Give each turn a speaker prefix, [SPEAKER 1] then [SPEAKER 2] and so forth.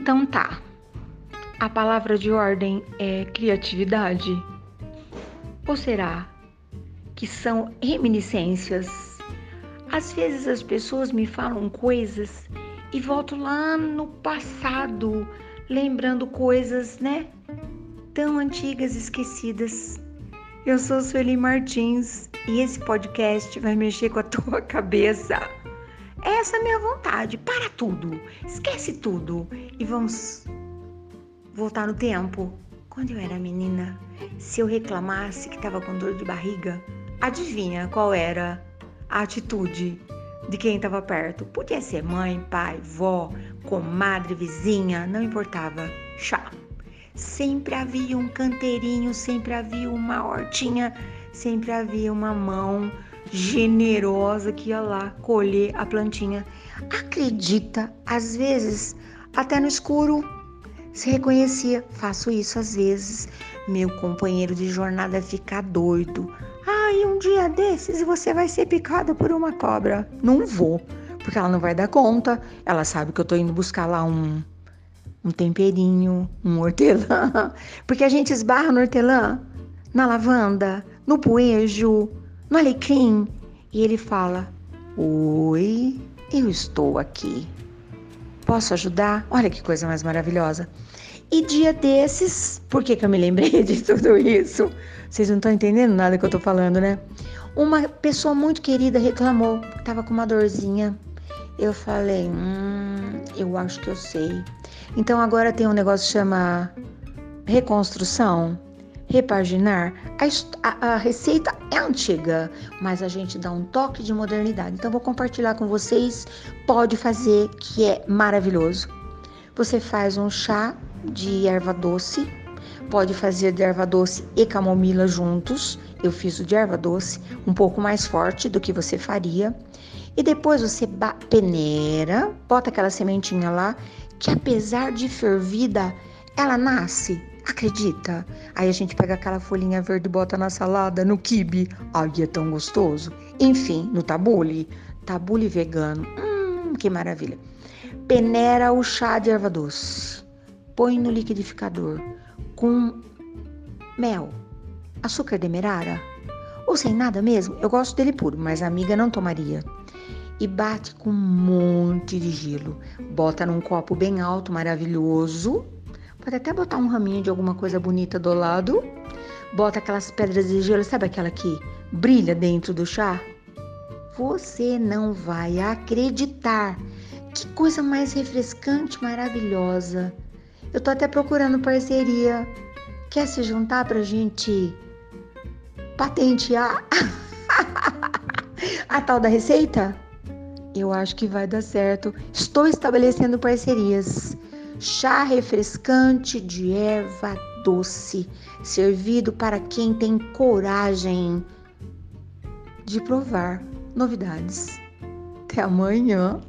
[SPEAKER 1] Então tá. A palavra de ordem é criatividade? Ou será que são reminiscências? Às vezes as pessoas me falam coisas e volto lá no passado, lembrando coisas, né? Tão antigas, esquecidas. Eu sou Sueli Martins e esse podcast vai mexer com a tua cabeça. Essa é a minha vontade. Para tudo, esquece tudo e vamos voltar no tempo. Quando eu era menina, se eu reclamasse que estava com dor de barriga, adivinha qual era a atitude de quem estava perto? Podia ser mãe, pai, vó, comadre, vizinha, não importava. Chá. Sempre havia um canteirinho, sempre havia uma hortinha, sempre havia uma mão generosa que ia lá colher a plantinha. Acredita, às vezes, até no escuro, se reconhecia. Faço isso às vezes. Meu companheiro de jornada fica doido. Ai, um dia desses você vai ser picada por uma cobra. Não vou, porque ela não vai dar conta. Ela sabe que eu tô indo buscar lá um, um temperinho, um hortelã. Porque a gente esbarra no hortelã, na lavanda, no poejo, no alecrim. E ele fala: Oi, eu estou aqui. Posso ajudar? Olha que coisa mais maravilhosa. E dia desses, por que, que eu me lembrei de tudo isso? Vocês não estão entendendo nada que eu estou falando, né? Uma pessoa muito querida reclamou estava com uma dorzinha. Eu falei, hum, eu acho que eu sei. Então agora tem um negócio que chama reconstrução, repaginar. A, a, receita é antiga, mas a gente dá um toque de modernidade. Então vou compartilhar com vocês. Pode fazer, que é maravilhoso. Você faz um chá de erva doce. Pode fazer de erva doce e camomila juntos. Eu fiz o de erva doce, um pouco mais forte do que você faria. E depois você peneira, bota aquela sementinha lá, que apesar de fervida, ela nasce. Acredita? Aí a gente pega aquela folhinha verde e bota na salada, no quibe. Ai, é tão gostoso. Enfim, no tabule. Tabule vegano. Hum, que maravilha. Peneira o chá de erva doce põe no liquidificador com mel, açúcar demerara ou sem nada mesmo. Eu gosto dele puro, mas a amiga não tomaria. E bate com um monte de gelo. Bota num copo bem alto, maravilhoso. Pode até botar um raminho de alguma coisa bonita do lado. Bota aquelas pedras de gelo, sabe aquela que brilha dentro do chá? Você não vai acreditar. Que coisa mais refrescante, maravilhosa. Eu tô até procurando parceria. Quer se juntar pra gente patentear a tal da receita? Eu acho que vai dar certo. Estou estabelecendo parcerias. Chá refrescante de erva doce, servido para quem tem coragem de provar novidades. Até amanhã.